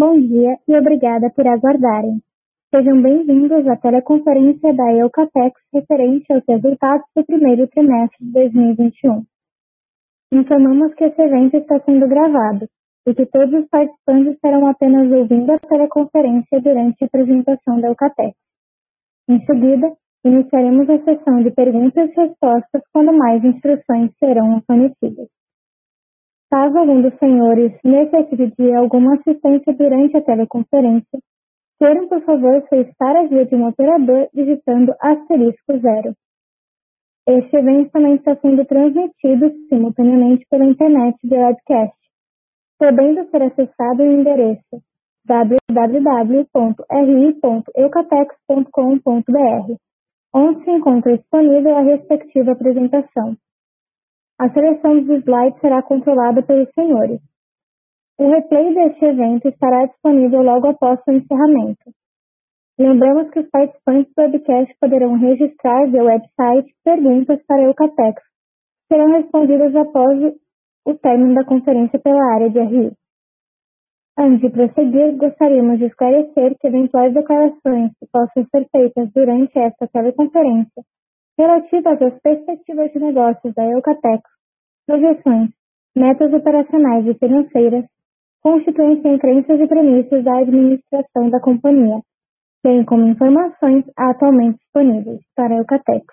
Bom dia e obrigada por aguardarem. Sejam bem-vindos à teleconferência da Eucatex referente aos resultados do primeiro trimestre de 2021. Informamos que esse evento está sendo gravado e que todos os participantes estarão apenas ouvindo a teleconferência durante a apresentação da Eucatex. Em seguida, iniciaremos a sessão de perguntas e respostas quando mais instruções serão fornecidas. Caso algum dos senhores necessite de alguma assistência durante a teleconferência, queiram, por favor, solicitar a ajuda de um operador digitando asterisco zero. Este evento também está sendo transmitido simultaneamente pela internet de webcast, podendo ser acessado no endereço www.ri.eucatex.com.br, onde se encontra disponível a respectiva apresentação. A seleção dos slides será controlada pelos senhores. O replay deste evento estará disponível logo após o encerramento. Lembramos que os participantes do webcast poderão registrar via website perguntas para a Eucatex, que serão respondidas após o término da conferência pela área de RI. Antes de prosseguir, gostaríamos de esclarecer que eventuais declarações que possam ser feitas durante esta teleconferência relativas às perspectivas de negócios da Eucatex, projeções, metas operacionais e financeiras, constituem-se em crenças e premissas da administração da companhia, bem como informações atualmente disponíveis para a Eucatex.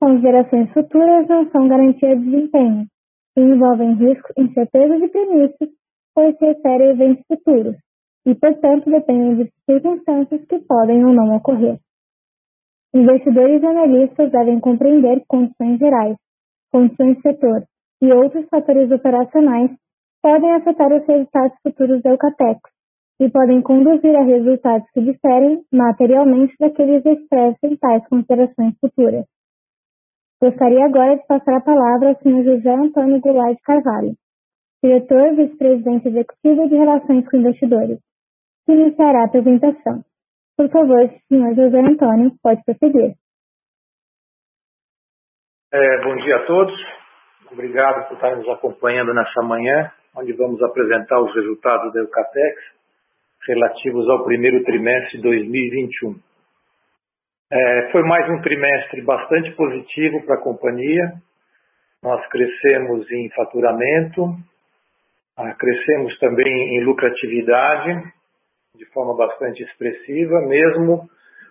Considerações futuras não são garantia de desempenho e envolvem riscos, incertezas e premissas, pois se referem a eventos futuros e, portanto, dependem de circunstâncias que podem ou não ocorrer. Investidores e analistas devem compreender condições gerais, condições setor e outros fatores operacionais podem afetar os resultados futuros da Eucatex e podem conduzir a resultados que diferem materialmente daqueles expressos em tais considerações futuras. Gostaria agora de passar a palavra ao Sr. José Antônio Goulart Carvalho, diretor vice-presidente executivo de Relações com Investidores, que iniciará a apresentação. Por favor, senhor José Antônio, pode prosseguir. É, bom dia a todos. Obrigado por estar nos acompanhando nessa manhã, onde vamos apresentar os resultados da Eucatex relativos ao primeiro trimestre de 2021. É, foi mais um trimestre bastante positivo para a companhia. Nós crescemos em faturamento, ah, crescemos também em lucratividade de forma bastante expressiva, mesmo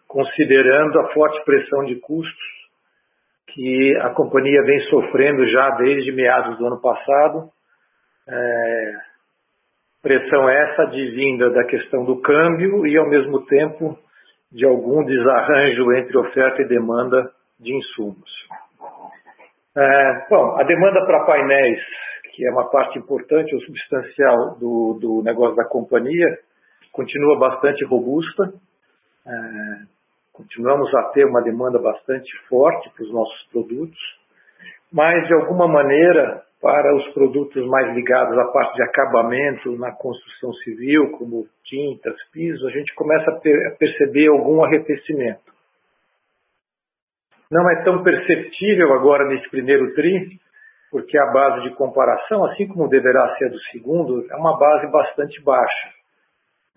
considerando a forte pressão de custos que a companhia vem sofrendo já desde meados do ano passado. É, pressão essa advinda da questão do câmbio e, ao mesmo tempo, de algum desarranjo entre oferta e demanda de insumos. É, bom, a demanda para painéis, que é uma parte importante ou substancial do, do negócio da companhia, continua bastante robusta. É, continuamos a ter uma demanda bastante forte para os nossos produtos, mas de alguma maneira para os produtos mais ligados à parte de acabamento na construção civil, como tintas, pisos, a gente começa a, a perceber algum arrefecimento. Não é tão perceptível agora nesse primeiro tri, porque a base de comparação, assim como deverá ser do segundo, é uma base bastante baixa.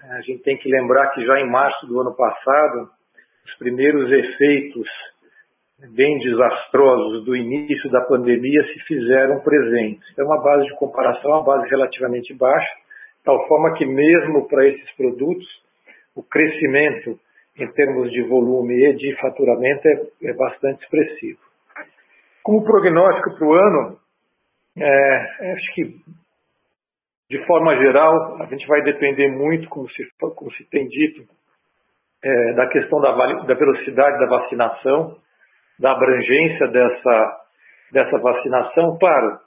A gente tem que lembrar que já em março do ano passado, os primeiros efeitos bem desastrosos do início da pandemia se fizeram presentes. Então, uma base de comparação, uma base relativamente baixa, tal forma que mesmo para esses produtos, o crescimento em termos de volume e de faturamento é, é bastante expressivo. Como prognóstico para o ano, é, acho que de forma geral, a gente vai depender muito, como se, como se tem dito, é, da questão da, da, velocidade da vacinação, da abrangência dessa, dessa vacinação, claro,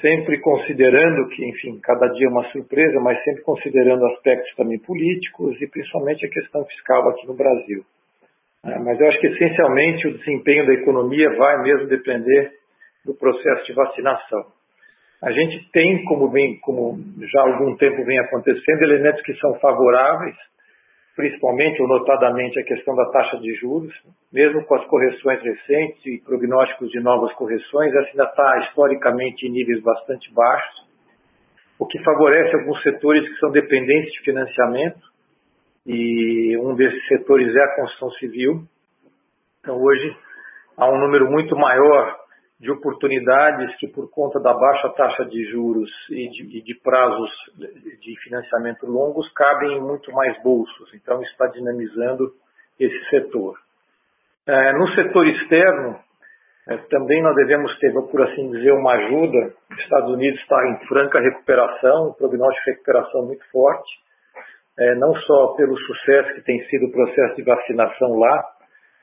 sempre considerando que, enfim, cada dia é uma surpresa, mas sempre considerando aspectos também políticos e principalmente a questão fiscal aqui no Brasil. É, mas eu acho que essencialmente o desempenho da economia vai mesmo depender do processo de vacinação. A gente tem, como, vem, como já há algum tempo vem acontecendo, elementos que são favoráveis, principalmente ou notadamente a questão da taxa de juros, mesmo com as correções recentes e prognósticos de novas correções, essa ainda está historicamente em níveis bastante baixos. o que favorece alguns setores que são dependentes de financiamento, e um desses setores é a construção civil. Então, hoje, há um número muito maior de oportunidades que, por conta da baixa taxa de juros e de, de prazos de financiamento longos, cabem em muito mais bolsos. Então, está dinamizando esse setor. É, no setor externo, é, também nós devemos ter, por assim dizer, uma ajuda. Os Estados Unidos está em franca recuperação, um prognóstico de recuperação muito forte, é, não só pelo sucesso que tem sido o processo de vacinação lá,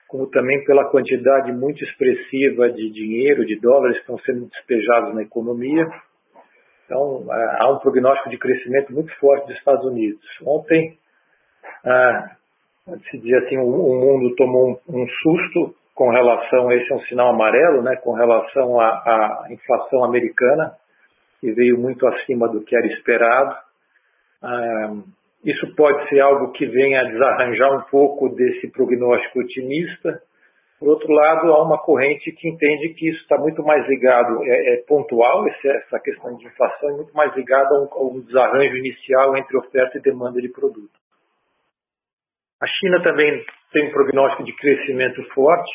como também pela quantidade muito expressiva de dinheiro, de dólares que estão sendo despejados na economia. Então, é, há um prognóstico de crescimento muito forte dos Estados Unidos. Ontem, ah, se dizer assim, o, mundo tomou um, um susto com relação, esse é um sinal amarelo, né, com relação à, à inflação americana, que veio muito acima do que era esperado. Ah, isso pode ser algo que venha a desarranjar um pouco desse prognóstico otimista. Por outro lado, há uma corrente que entende que isso está muito mais ligado, é, é pontual, essa questão de inflação, muito mais ligado a um, a um desarranjo inicial entre oferta e demanda de produto. A China também tem um prognóstico de crescimento forte,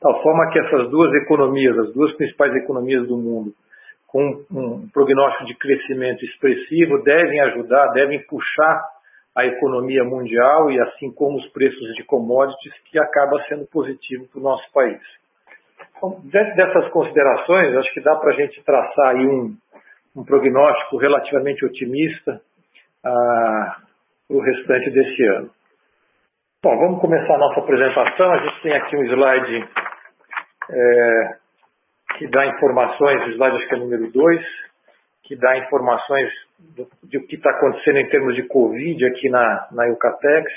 tal forma que essas duas economias, as duas principais economias do mundo, com um prognóstico de crescimento expressivo, devem ajudar, devem puxar a economia mundial e assim como os preços de commodities, que acaba sendo positivo para o nosso país. Então, dessas considerações, acho que dá para a gente traçar aí um, um prognóstico relativamente otimista ah, para o restante desse ano. Bom, vamos começar a nossa apresentação. A gente tem aqui um slide é, que dá informações, o slide acho que é número 2, que dá informações do, de o que está acontecendo em termos de Covid aqui na, na Eucatex.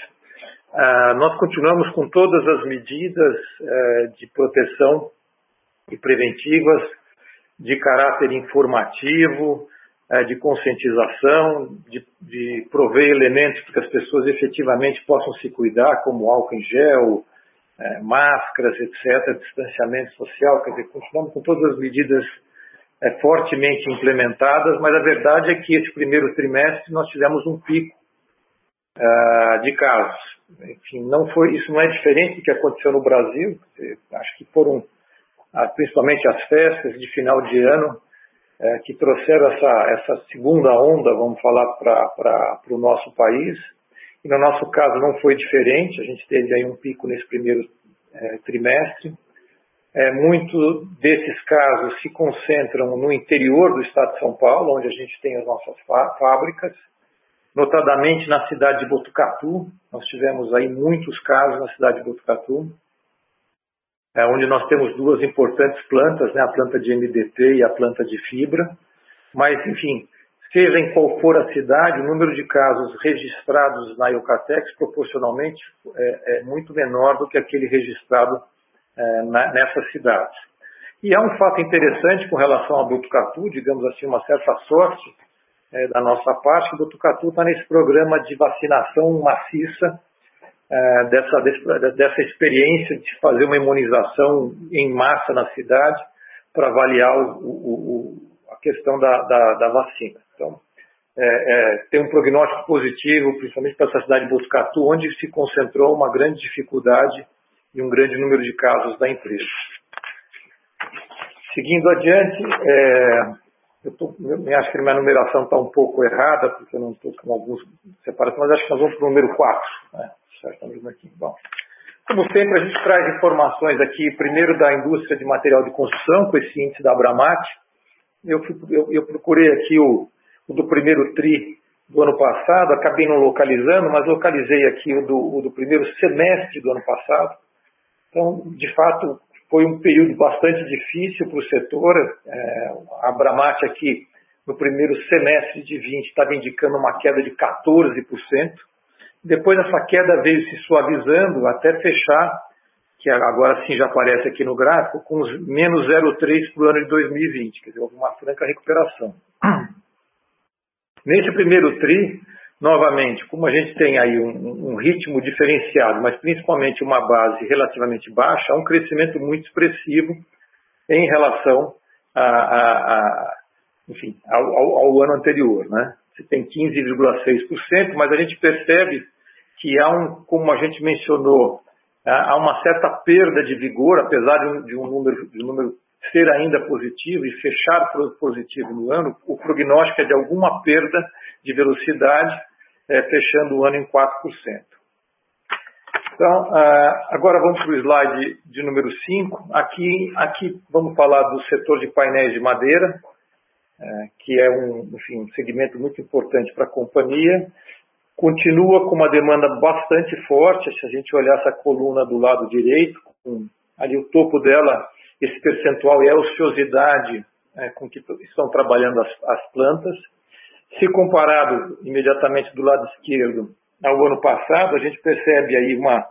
Ah, nós continuamos com todas as medidas eh, de proteção e preventivas de caráter informativo, eh, de conscientização, de, de prover elementos para que as pessoas efetivamente possam se cuidar, como álcool em gel, é, máscaras, etc., distanciamento social, quer dizer, continuamos com todas as medidas é, fortemente implementadas, mas a verdade é que esse primeiro trimestre nós tivemos um pico uh, de casos. Enfim, não foi, isso não é diferente do que aconteceu no Brasil, acho que foram uh, principalmente as festas de final de ano uh, que trouxeram essa, essa segunda onda, vamos falar, para o nosso país, e no nosso caso não foi diferente, a gente teve aí um pico nesse primeiro é, trimestre. É, muito desses casos se concentram no interior do estado de São Paulo, onde a gente tem as nossas fábricas, notadamente na cidade de Botucatu. Nós tivemos aí muitos casos na cidade de Botucatu, é, onde nós temos duas importantes plantas, né, a planta de MDT e a planta de fibra. Mas, enfim, seja em qual for a cidade, o número de casos registrados na Eucatex proporcionalmente é, é muito menor do que aquele registrado é, na, nessas cidades. E há um fato interessante com relação a Botucatu, digamos assim, uma certa sorte é, da nossa parte, que Botucatu está nesse programa de vacinação maciça, é, dessa, dessa experiência de fazer uma imunização em massa na cidade para avaliar o, o, a questão da, da, da vacina. Então, é, é, tem um prognóstico positivo, principalmente para essa cidade de Botucatu, onde se concentrou uma grande dificuldade e um grande número de casos da empresa. Seguindo adiante, é, eu, tô, eu acho que minha numeração está um pouco errada, porque eu não estou com alguns separados, mas acho que nós vamos para o número 4. Né? Certo, aqui. Bom, como sempre, a gente traz informações aqui, primeiro da indústria de material de construção, com esse índice da Abramat. Eu, eu, eu procurei aqui o, o do primeiro TRI do ano passado, acabei não localizando, mas localizei aqui o do, o do primeiro semestre do ano passado. Então, de fato, foi um período bastante difícil para o setor. É, a Bramate aqui, no primeiro semestre de 20, estava indicando uma queda de 14%. Depois essa queda veio se suavizando até fechar, que agora sim já aparece aqui no gráfico, com menos 0,3% para o ano de 2020, quer dizer, houve uma franca recuperação. Nesse primeiro TRI, novamente, como a gente tem aí um, um, ritmo diferenciado, mas principalmente uma base relativamente baixa, há um crescimento muito expressivo em relação a, a, a, enfim, ao, ao, ao ano anterior, né? Você tem 15,6%, mas a gente percebe que há um, como a gente mencionou, há uma certa perda de vigor, apesar de um, de um número, de um número ser ainda positivo e fechar positivo no ano, o prognóstico é de alguma perda de velocidade, é, fechando o ano em 4%. Então, uh, agora vamos para o slide de número 5. Aqui, aqui vamos falar do setor de painéis de madeira, uh, que é um, enfim, um segmento muito importante para a companhia. Continua com uma demanda bastante forte, se a gente olhar essa coluna do lado direito, com, ali o topo dela, esse percentual é a ociosidade uh, com que estão trabalhando as, as plantas. Se comparado imediatamente do lado esquerdo ao ano passado, a gente percebe aí uma.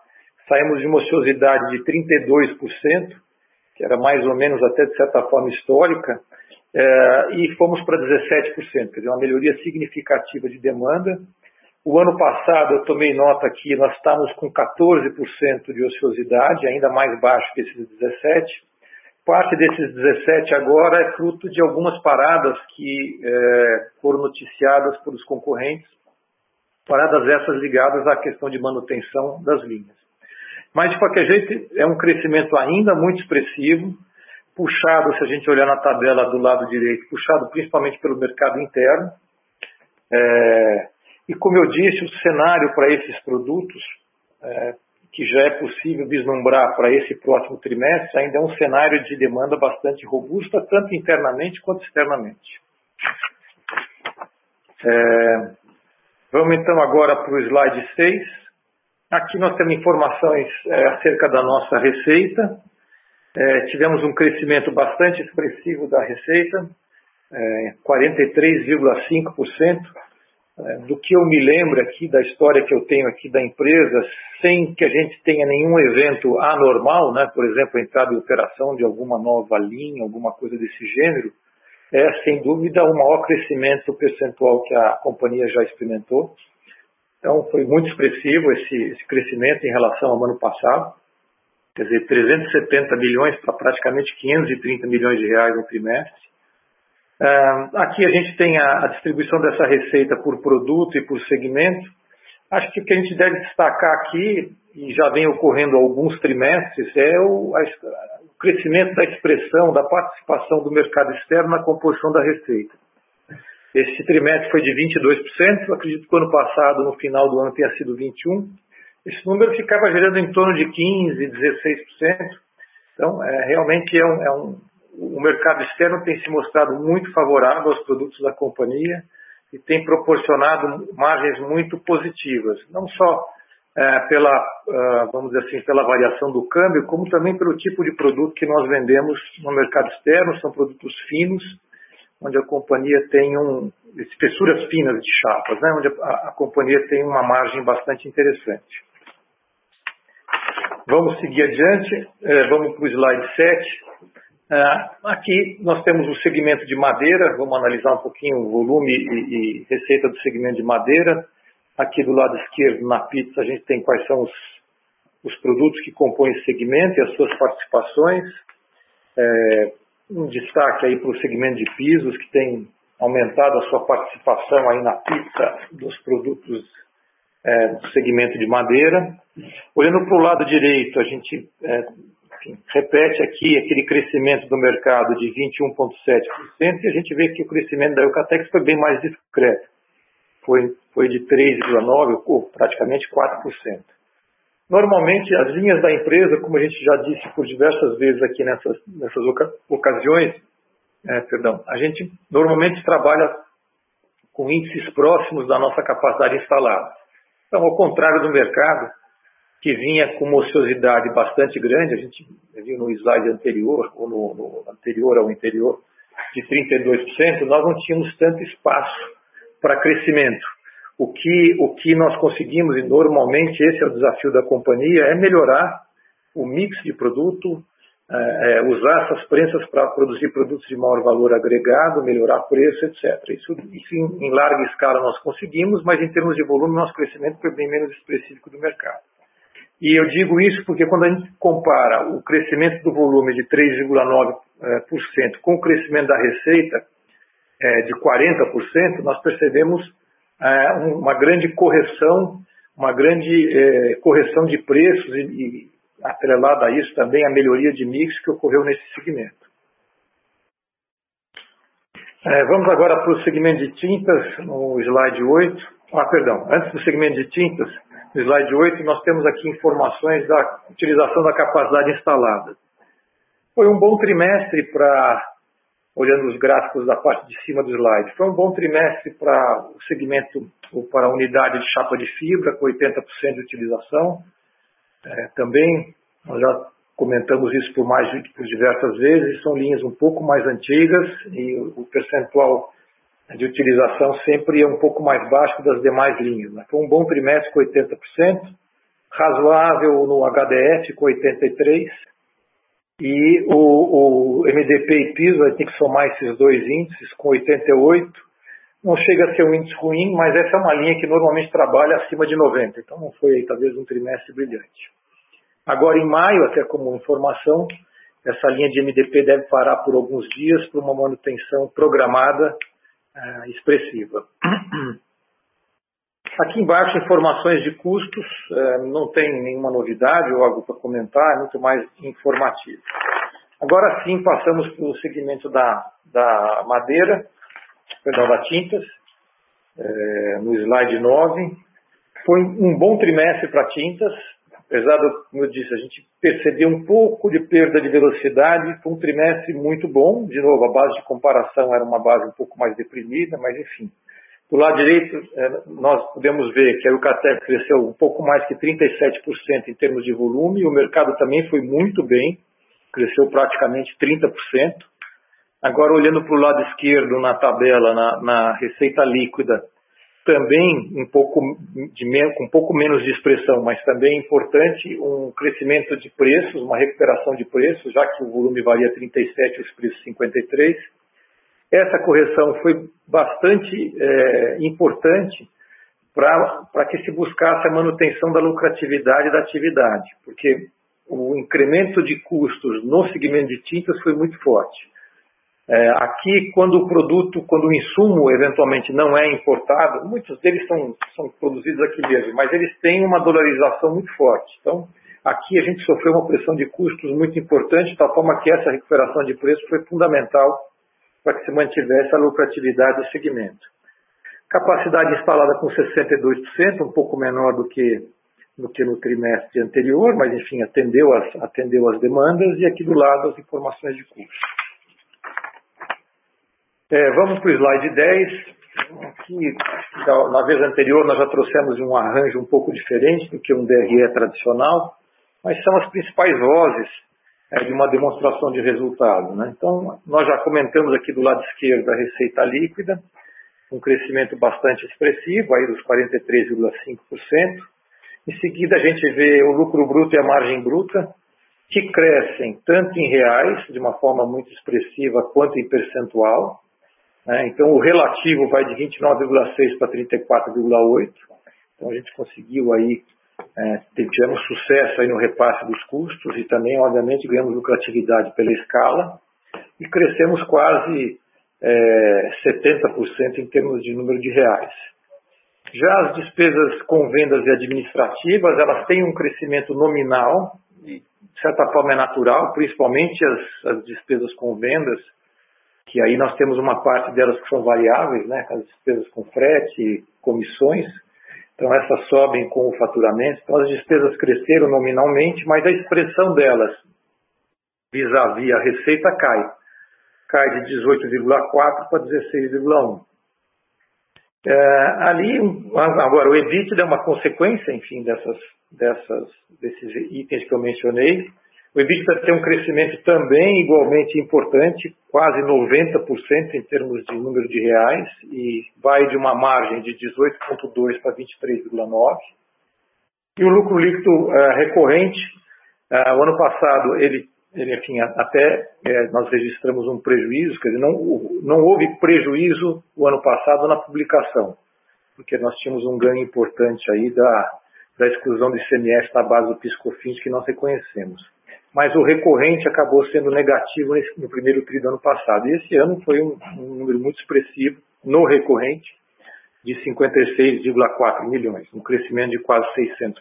Saímos de uma ociosidade de 32%, que era mais ou menos até de certa forma histórica, é, e fomos para 17%, quer dizer, uma melhoria significativa de demanda. O ano passado, eu tomei nota aqui, nós estávamos com 14% de ociosidade, ainda mais baixo que esses 17%. Parte desses 17 agora é fruto de algumas paradas que é, foram noticiadas pelos concorrentes paradas essas ligadas à questão de manutenção das linhas. Mas, de qualquer jeito, é um crescimento ainda muito expressivo, puxado, se a gente olhar na tabela do lado direito, puxado principalmente pelo mercado interno. É, e, como eu disse, o cenário para esses produtos, é, que já é possível vislumbrar para esse próximo trimestre, ainda é um cenário de demanda bastante robusta, tanto internamente quanto externamente. É, Vamos então agora para o slide 6. Aqui nós temos informações é, acerca da nossa receita. É, tivemos um crescimento bastante expressivo da receita, é, 43,5%. É, do que eu me lembro aqui, da história que eu tenho aqui da empresa, sem que a gente tenha nenhum evento anormal, né? por exemplo, entrada em operação de alguma nova linha, alguma coisa desse gênero, é, sem dúvida, o maior crescimento percentual que a companhia já experimentou. Então, foi muito expressivo esse, esse crescimento em relação ao ano passado. Quer dizer, 370 milhões para praticamente 530 milhões de reais no trimestre. Aqui a gente tem a, distribuição dessa receita por produto e por segmento. Acho que o que a gente deve destacar aqui, e já vem ocorrendo alguns trimestres, é o, crescimento da expressão da participação do mercado externo na composição da receita. Esse trimestre foi de 22%, acredito que o ano passado, no final do ano, tenha sido 21%. Esse número ficava gerando em torno de 15%, 16%. Então, é, realmente é um, é um, o mercado externo tem se mostrado muito favorável aos produtos da companhia e tem proporcionado margens muito positivas, não só é, pela, uh, vamos dizer assim, pela variação do câmbio, como também pelo tipo de produto que nós vendemos no mercado externo, são produtos finos, onde a companhia tem um, espessuras finas de chapas, né, onde a, a companhia tem uma margem bastante interessante. Vamos seguir adiante, é, vamos para o slide 7. É, aqui nós temos o segmento de madeira, vamos analisar um pouquinho o volume e, receita do segmento de madeira. Aqui do lado esquerdo, na pizza, a gente tem quais são os, os produtos que compõem esse segmento e as suas participações. É, um destaque aí para o segmento de pisos, que tem aumentado a sua participação aí na pizza dos produtos é, do segmento de madeira. Olhando para o lado direito, a gente é, repete aqui aquele crescimento do mercado de 21,7% e a gente vê que o crescimento da Eucatex foi bem mais discreto foi, foi de 3,9%, ou praticamente 4%. Normalmente, as linhas da empresa, como a gente já disse por diversas vezes aqui nessas, nessas ocasiões, é, perdão, a gente normalmente trabalha com índices próximos da nossa capacidade instalada. Então, ao contrário do mercado, que vinha com uma ociosidade bastante grande, a gente viu no slide anterior, ou no, no anterior ao interior, de 32%, nós não tínhamos tanto espaço para crescimento. O que, o que nós conseguimos, e normalmente esse é o desafio da companhia, é melhorar o mix de produto, é, é, usar essas prensas para produzir produtos de maior valor agregado, melhorar preço, etc. Isso, isso em, em, larga escala nós conseguimos, mas em termos de volume, nosso crescimento foi bem menos específico do mercado. E eu digo isso porque quando a gente compara o crescimento do volume de 3,9% é, com o crescimento da receita, é, de 40%, nós percebemos é, uma grande correção, uma grande é, correção de preços e, atrelada a isso também a melhoria de mix que ocorreu nesse segmento. Vamos agora para o segmento de tintas, no slide 8. Ah, perdão, antes do segmento de tintas, no slide 8, nós temos aqui informações da utilização da capacidade instalada. Foi um bom trimestre para, olhando os gráficos da parte de cima do slide, foi um bom trimestre para o segmento, ou para a unidade de chapa de fibra, com 80% de utilização. É, também, nós já comentamos isso por mais por diversas vezes, são linhas um pouco mais antigas e o percentual de utilização sempre é um pouco mais baixo das demais linhas. Né? Foi um bom trimestre com 80%, razoável no HDF com 83%, e o, o MDP e PISO, a gente tem que somar esses dois índices com 88%, não chega a ser um índice ruim, mas essa é uma linha que normalmente trabalha acima de 90%, então não foi talvez um trimestre brilhante. Agora, em maio, até como informação, essa linha de MDP deve parar por alguns dias para uma manutenção programada uh, expressiva. Aqui embaixo, informações de custos, uh, não tem nenhuma novidade ou algo para comentar, é muito mais informativo. Agora sim, passamos para o segmento da, da madeira, perdão, da tintas, uh, no slide 9. Foi um bom trimestre para tintas, apesar do, como eu disse, a gente percebeu um pouco de perda de velocidade, foi um trimestre muito bom, de novo, a base de comparação era uma base um pouco mais deprimida, mas enfim. Do lado direito, é, nós podemos ver que a Eucatec cresceu um pouco mais que 37% em termos de volume, e o mercado também foi muito bem, cresceu praticamente 30%. Agora, olhando para o lado esquerdo na tabela, na, na receita líquida, também um pouco de, com um pouco menos de expressão, mas também importante um crescimento de preços, uma recuperação de preços, já que o volume varia 37 e os preços 53. Essa correção foi bastante é, importante para que se buscasse a manutenção da lucratividade da atividade, porque o incremento de custos no segmento de tintas foi muito forte. É, aqui, quando o produto, quando o insumo eventualmente não é importado, muitos deles são, são produzidos aqui mesmo, mas eles têm uma dolarização muito forte. Então, aqui a gente sofreu uma pressão de custos muito importante, de tal forma que essa recuperação de preço foi fundamental para que se mantivesse a lucratividade do segmento. Capacidade instalada com 62%, um pouco menor do que, do que no trimestre anterior, mas enfim, atendeu as, atendeu as demandas, e aqui do lado as informações de custo. É, vamos para o slide 10. Aqui, na vez anterior, nós já trouxemos um arranjo um pouco diferente do que um DRE tradicional, mas são as principais vozes é, de uma demonstração de resultado. Né? Então, nós já comentamos aqui do lado esquerdo a receita líquida, um crescimento bastante expressivo, aí dos 43,5%. Em seguida, a gente vê o lucro bruto e a margem bruta, que crescem tanto em reais, de uma forma muito expressiva, quanto em percentual. Né? Então, o relativo vai de 29,6 para 34,8. Então, a gente conseguiu aí, é, tivemos sucesso aí no repasse dos custos e também, obviamente, ganhamos lucratividade pela escala e crescemos quase é, 70% em termos de número de reais. Já as despesas com vendas e administrativas, elas têm um crescimento nominal, de certa forma é natural, principalmente as, as despesas com vendas, que aí nós temos uma parte delas que são variáveis, né, as despesas com frete, comissões, então essas sobem com o faturamento, então as despesas cresceram nominalmente, mas a expressão delas vis-à-vis -vis a receita cai, cai de 18,4 para 16,1. É, ali, agora, o EBITDA é uma consequência, enfim, dessas, dessas, desses itens que eu mencionei, o EBITDA tem um crescimento também igualmente importante, quase 90% em termos de número de reais, e vai de uma margem de 18,2% para 23,9%. E o lucro líquido uh, recorrente, uh, o ano passado, ele, ele enfim, até uh, nós registramos um prejuízo, quer dizer, não, não houve prejuízo o ano passado na publicação, porque nós tínhamos um ganho importante aí da, da exclusão de ICMS na base do PiscoFins que nós reconhecemos. Mas o recorrente acabou sendo negativo no primeiro tri do ano passado. E esse ano foi um, um número muito expressivo no recorrente, de 56,4 milhões, um crescimento de quase 600%.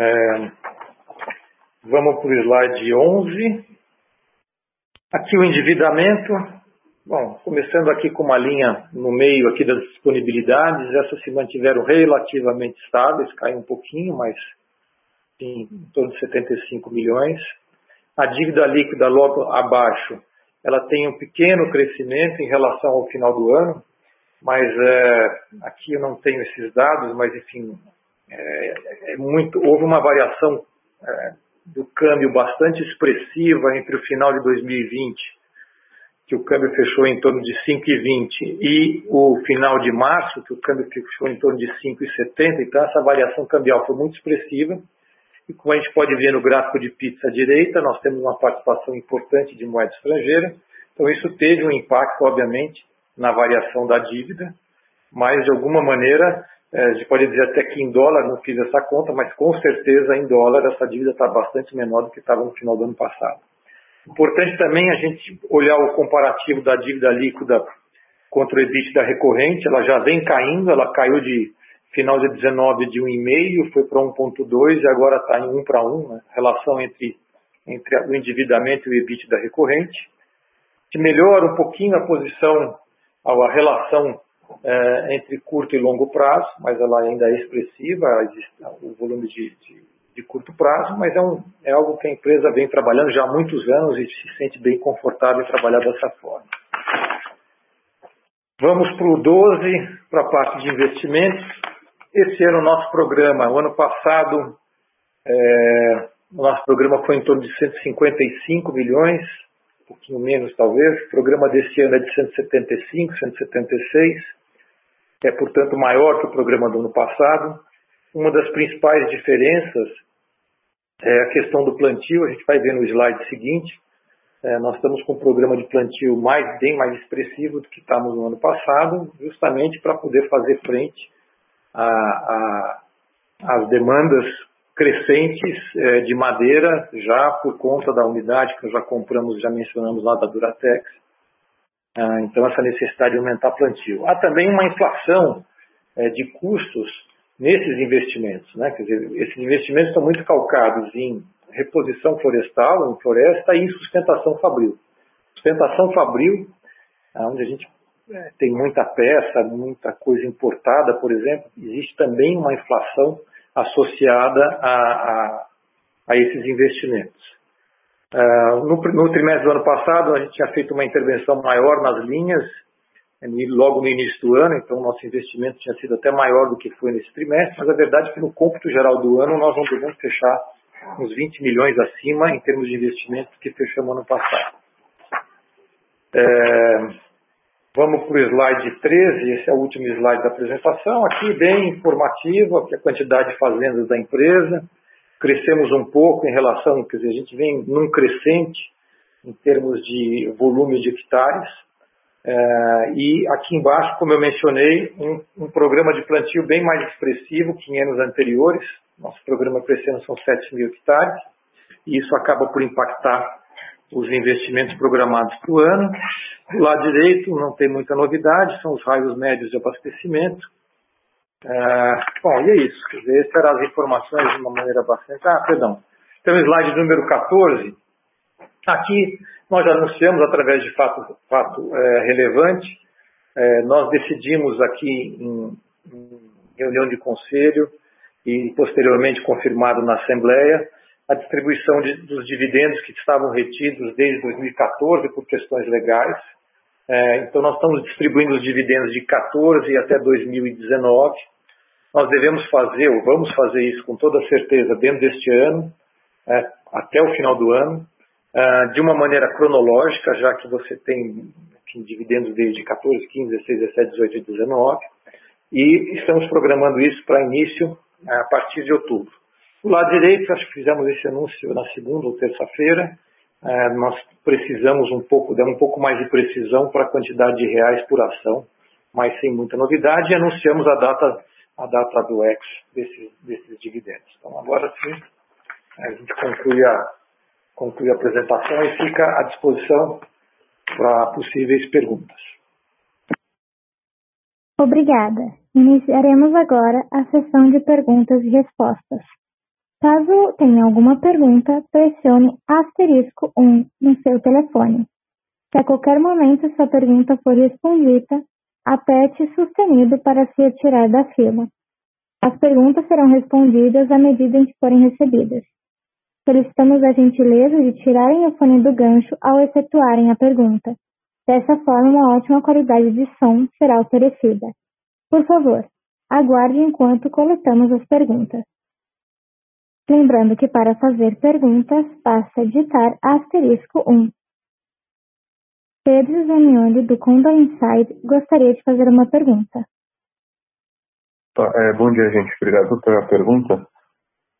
É, vamos para o slide 11. Aqui o endividamento. Bom, começando aqui com uma linha no meio aqui das disponibilidades, essas se mantiveram relativamente estáveis, caiu um pouquinho, mas em torno de 75 milhões. A dívida líquida logo abaixo, ela tem um pequeno crescimento em relação ao final do ano, mas é, aqui eu não tenho esses dados, mas enfim, é, é muito, houve uma variação é, do câmbio bastante expressiva entre o final de 2020, que o câmbio fechou em torno de 5,20, e o final de março, que o câmbio fechou em torno de 5,70. Então, essa variação cambial foi muito expressiva. E como a gente pode ver no gráfico de pizza à direita, nós temos uma participação importante de moeda estrangeira. Então, isso teve um impacto, obviamente, na variação da dívida, mas de alguma maneira é, a gente pode dizer até que em dólar, não fiz essa conta, mas com certeza em dólar essa dívida está bastante menor do que estava no final do ano passado. Importante também a gente olhar o comparativo da dívida líquida contra o EBITDA recorrente, ela já vem caindo, ela caiu de final de 19 de 1,5, foi para 1,2 e agora está em 1 para 1, né? relação entre, entre o endividamento e o EBITDA recorrente. Se melhora um pouquinho a posição, a relação é, entre curto e longo prazo, mas ela ainda é expressiva, o volume de, de, de curto prazo, mas é, um, é algo que a empresa vem trabalhando já há muitos anos e se sente bem confortável em trabalhar dessa forma. Vamos para o 12, para a parte de investimentos. Esse ano o nosso programa, o ano passado, é, o nosso programa foi em torno de 155 milhões, um pouquinho menos talvez. O programa desse ano é de 175, 176 é, portanto, maior que o programa do ano passado. Uma das principais diferenças é a questão do plantio, a gente vai ver no slide seguinte. É, nós estamos com um programa de plantio mais, bem mais expressivo do que estávamos no ano passado, justamente para poder fazer frente às demandas crescentes é, de madeira, já por conta da unidade que já compramos, já mencionamos lá da Duratex, ah, então, essa necessidade de aumentar plantio. Há também uma inflação é, de custos nesses investimentos. Né? Quer dizer, esses investimentos estão muito calcados em reposição florestal, em floresta e em sustentação fabril. Sustentação fabril, onde a gente é, tem muita peça, muita coisa importada, por exemplo, existe também uma inflação associada a, a, a esses investimentos. Uh, no, no, trimestre do ano passado, a gente tinha feito uma intervenção maior nas linhas, logo no início do ano, então nosso investimento tinha sido até maior do que foi nesse trimestre, mas a verdade é que no cômputo geral do ano nós não fechar uns 20 milhões acima em termos de investimento que fechamos ano passado. É, vamos para o slide 13, esse é o último slide da apresentação. Aqui bem informativo, aqui a quantidade de fazendas da empresa, crescemos um pouco em relação, quer dizer, a gente vem num crescente em termos de volume de hectares. É, e aqui embaixo, como eu mencionei, um, um, programa de plantio bem mais expressivo que em anos anteriores. Nosso programa crescendo são 7 mil hectares, e isso acaba por impactar os investimentos programados para o ano. Do lado direito, não tem muita novidade, são os raios médios de abastecimento. É, bom, e é isso. Quer dizer, essas eram as informações de uma maneira bastante. Ah, perdão. Tem o slide número 14. Aqui nós anunciamos através de fato, fato é, relevante. É, nós decidimos aqui em, em, reunião de conselho e posteriormente confirmado na Assembleia a distribuição de, dos dividendos que estavam retidos desde 2014 por questões legais. É, então, nós estamos distribuindo os dividendos de 14 até 2019. Nós devemos fazer, ou vamos fazer isso com toda certeza dentro deste ano, é, até o final do ano, é, de uma maneira cronológica, já que você tem aqui, dividendos desde 14, 15, 16, 17, 18 e 19, e estamos programando isso para início é, a partir de outubro. Do lado direito, acho que fizemos esse anúncio na segunda ou terça-feira, é, nós precisamos um pouco, dar um pouco mais de precisão para a quantidade de reais por ação, mas sem muita novidade, e anunciamos a data a data do ex desses, desses dividendos. Então, agora sim, a gente conclui a, conclui a apresentação e fica à disposição para possíveis perguntas. Obrigada. Iniciaremos agora a sessão de perguntas e respostas. Caso tenha alguma pergunta, pressione asterisco 1 no seu telefone. Se a qualquer momento sua pergunta for respondida, aperte sustenido para se retirar da fila. As perguntas serão respondidas à medida em que forem recebidas. Solicitamos a gentileza de tirarem o fone do gancho ao efetuarem a pergunta. Dessa forma, uma ótima qualidade de som será oferecida. Por favor, aguarde enquanto coletamos as perguntas. Lembrando que para fazer perguntas, basta digitar asterisco 1. Pedro Zanioli, do Conda Inside, gostaria de fazer uma pergunta. Tá, é, bom dia, gente. Obrigado pela pergunta.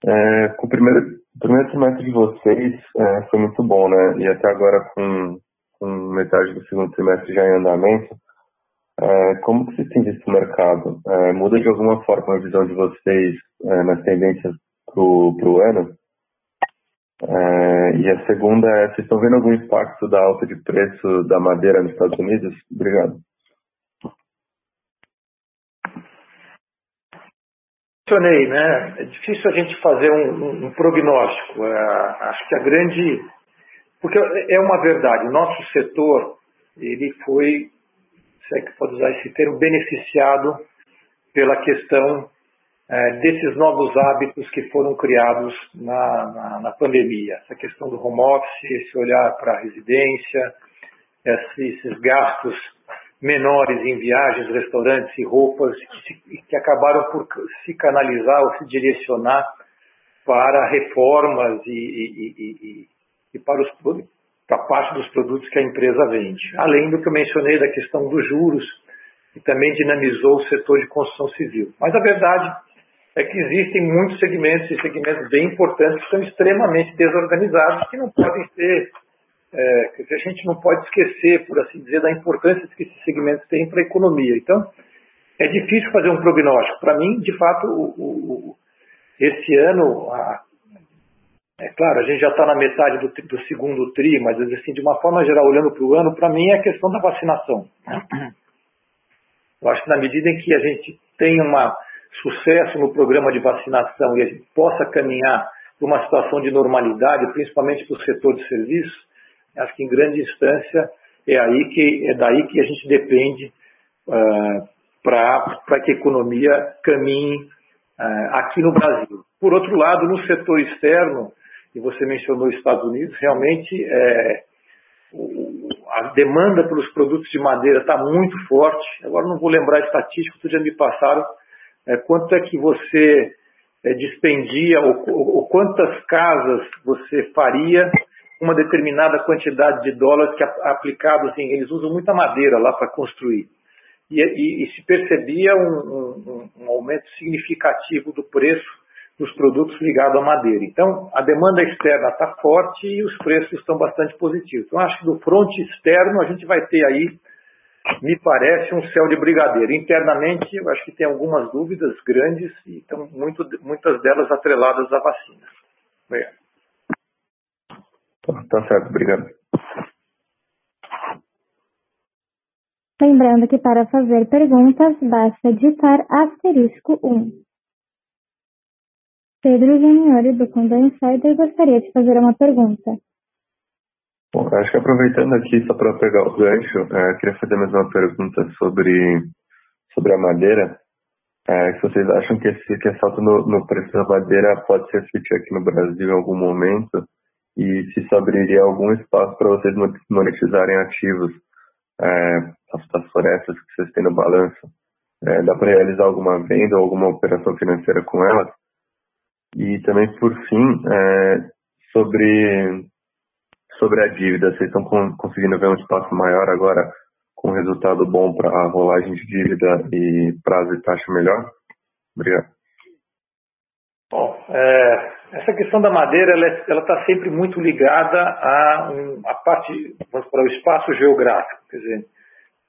É, o primeiro, primeiro trimestre de vocês é, foi muito bom, né? E até agora com, com metade do segundo trimestre já em andamento, é, como que vocês têm visto o mercado? É, muda de alguma forma a visão de vocês é, nas tendências para o ano? É, e a segunda é, vocês estão vendo algum impacto da alta de preço da madeira nos Estados Unidos? Obrigado. Mencionei, né? É difícil a gente fazer um, um, um prognóstico. É, acho que a grande. Porque é uma verdade, o nosso setor, ele foi, se é que pode usar esse termo, beneficiado pela questão é, desses novos hábitos que foram criados na, na, na, pandemia. Essa questão do home office, esse olhar para a residência, esses gastos menores em viagens, restaurantes e roupas que, se, que acabaram por se canalizar ou se direcionar para reformas e, e, e, e para, os, para parte dos produtos que a empresa vende. Além do que eu mencionei da questão dos juros, que também dinamizou o setor de construção civil. Mas a verdade é que existem muitos segmentos e segmentos bem importantes que são extremamente desorganizados, que não podem ser é, que a gente não pode esquecer, por assim dizer, da importância que esses segmentos têm para a economia. Então, é difícil fazer um prognóstico. Para mim, de fato, o, o, esse ano, a, é claro, a gente já está na metade do, do, segundo tri, mas assim, de uma forma geral, olhando para o ano, para mim é a questão da vacinação. Eu acho que na medida em que a gente tem um sucesso no programa de vacinação e a gente possa caminhar para uma situação de normalidade, principalmente para o setor de serviços, Acho que em grande instância é aí que é daí que a gente depende uh, para que a economia caminhe uh, aqui no Brasil. Por outro lado, no setor externo, e você mencionou os Estados Unidos, realmente é, a demanda pelos produtos de madeira está muito forte. Agora não vou lembrar a estatística, outro dia me passaram é, quanto é que você é, dispendia ou, ou, ou, quantas casas você faria uma determinada quantidade de dólares que aplicados em, eles usam muita madeira lá para construir. E, e, e, se percebia um, um, um, aumento significativo do preço dos produtos ligados à madeira. Então, a demanda externa está forte e os preços estão bastante positivos. Então, acho que do fronte externo a gente vai ter aí, me parece, um céu de brigadeiro. Internamente, eu acho que tem algumas dúvidas grandes e estão muito, muitas delas atreladas à vacina. Obrigado. Tá certo, obrigado. Lembrando que para fazer perguntas, basta digitar asterisco 1. Pedro Juniori, do Conda Insider, gostaria de fazer uma pergunta. Bom, acho que aproveitando aqui, só para pegar o gancho, é, queria fazer mais uma pergunta sobre, sobre a madeira. É, se vocês acham que esse que salto no, no preço da madeira pode ser feito aqui no Brasil em algum momento, e se isso abriria algum espaço para vocês monetizarem ativos é, as, florestas que vocês têm no balanço. É, dá para realizar alguma venda ou alguma operação financeira com elas? E também, por fim, é, sobre, sobre a dívida, vocês estão conseguindo ver um espaço maior agora com resultado bom para a rolagem de dívida e prazo e taxa melhor? Obrigado. Bom, é, essa questão da madeira, ela está sempre muito ligada à, à parte, vamos para o espaço geográfico. Quer dizer,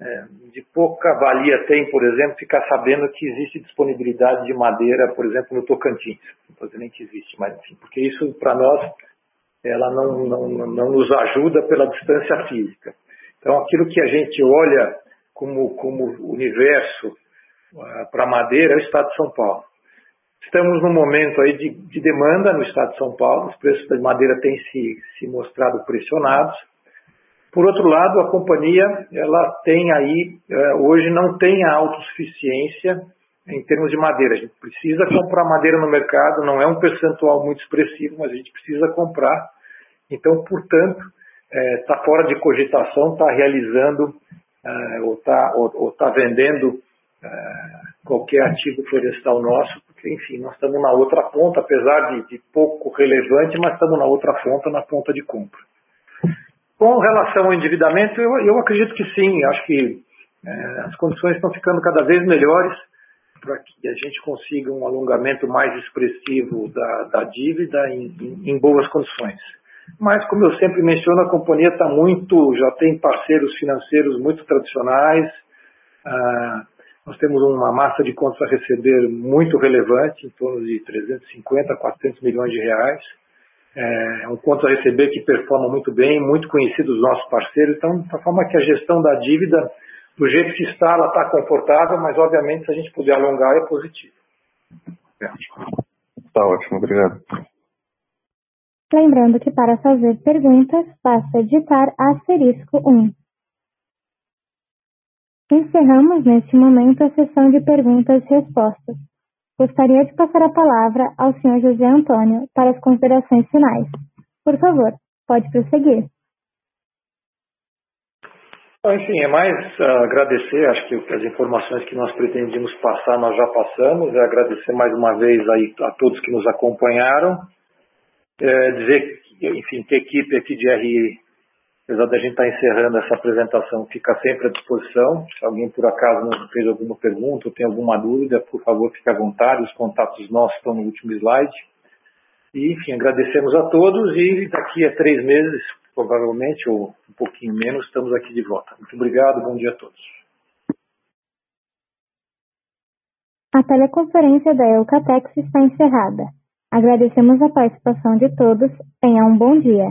é, de pouca valia tem, por exemplo, ficar sabendo que existe disponibilidade de madeira, por exemplo, no Tocantins. Não dizendo que existe, mas enfim, porque isso para nós ela não, não, não nos ajuda pela distância física. Então, aquilo que a gente olha como, como universo uh, para madeira é o Estado de São Paulo. Estamos num momento aí de, de, demanda no Estado de São Paulo, os preços da madeira têm se, se mostrado pressionados. Por outro lado, a companhia ela tem aí, uh, hoje não tem a autossuficiência em termos de madeira. A gente precisa comprar madeira no mercado, não é um percentual muito expressivo, mas a gente precisa comprar. Então, portanto, está é, fora de cogitação, está realizando é, ou está ou, ou tá vendendo é, qualquer ativo florestal nosso, porque, enfim, nós estamos na outra ponta, apesar de, de pouco relevante, mas estamos na outra ponta, na ponta de compra. Com relação ao endividamento, eu, eu acredito que sim, acho que é, as condições estão ficando cada vez melhores para que a gente consiga um alongamento mais expressivo da, da dívida em, em, em boas condições. Mas, como eu sempre menciono, a companhia está muito, já tem parceiros financeiros muito tradicionais. Ah, nós temos uma massa de contas a receber muito relevante, em torno de 350, 400 milhões de reais. É um conto a receber que performa muito bem, muito conhecido dos nossos parceiros. Então, da forma que a gestão da dívida, do jeito que está, ela está confortável, mas obviamente se a gente puder alongar é positivo. Está ótimo, obrigado. Lembrando que para fazer perguntas, basta digitar asterisco 1. Encerramos neste momento a sessão de perguntas e respostas. Gostaria de passar a palavra ao Sr. José Antônio para as considerações finais. Por favor, pode prosseguir. Enfim, é mais uh, agradecer, acho que as informações que nós pretendíamos passar nós já passamos, é agradecer mais uma vez aí a todos que nos acompanharam é, dizer enfim, que a equipe aqui de RI, apesar da gente estar encerrando essa apresentação, fica sempre à disposição. Se alguém por acaso nos fez alguma pergunta ou tem alguma dúvida, por favor, fique à vontade. Os contatos nossos estão no último slide. E, enfim, agradecemos a todos e daqui a três meses, provavelmente, ou um pouquinho menos, estamos aqui de volta. Muito obrigado, bom dia a todos. A teleconferência da Eucatex está encerrada. Agradecemos a participação de todos. Tenha um bom dia.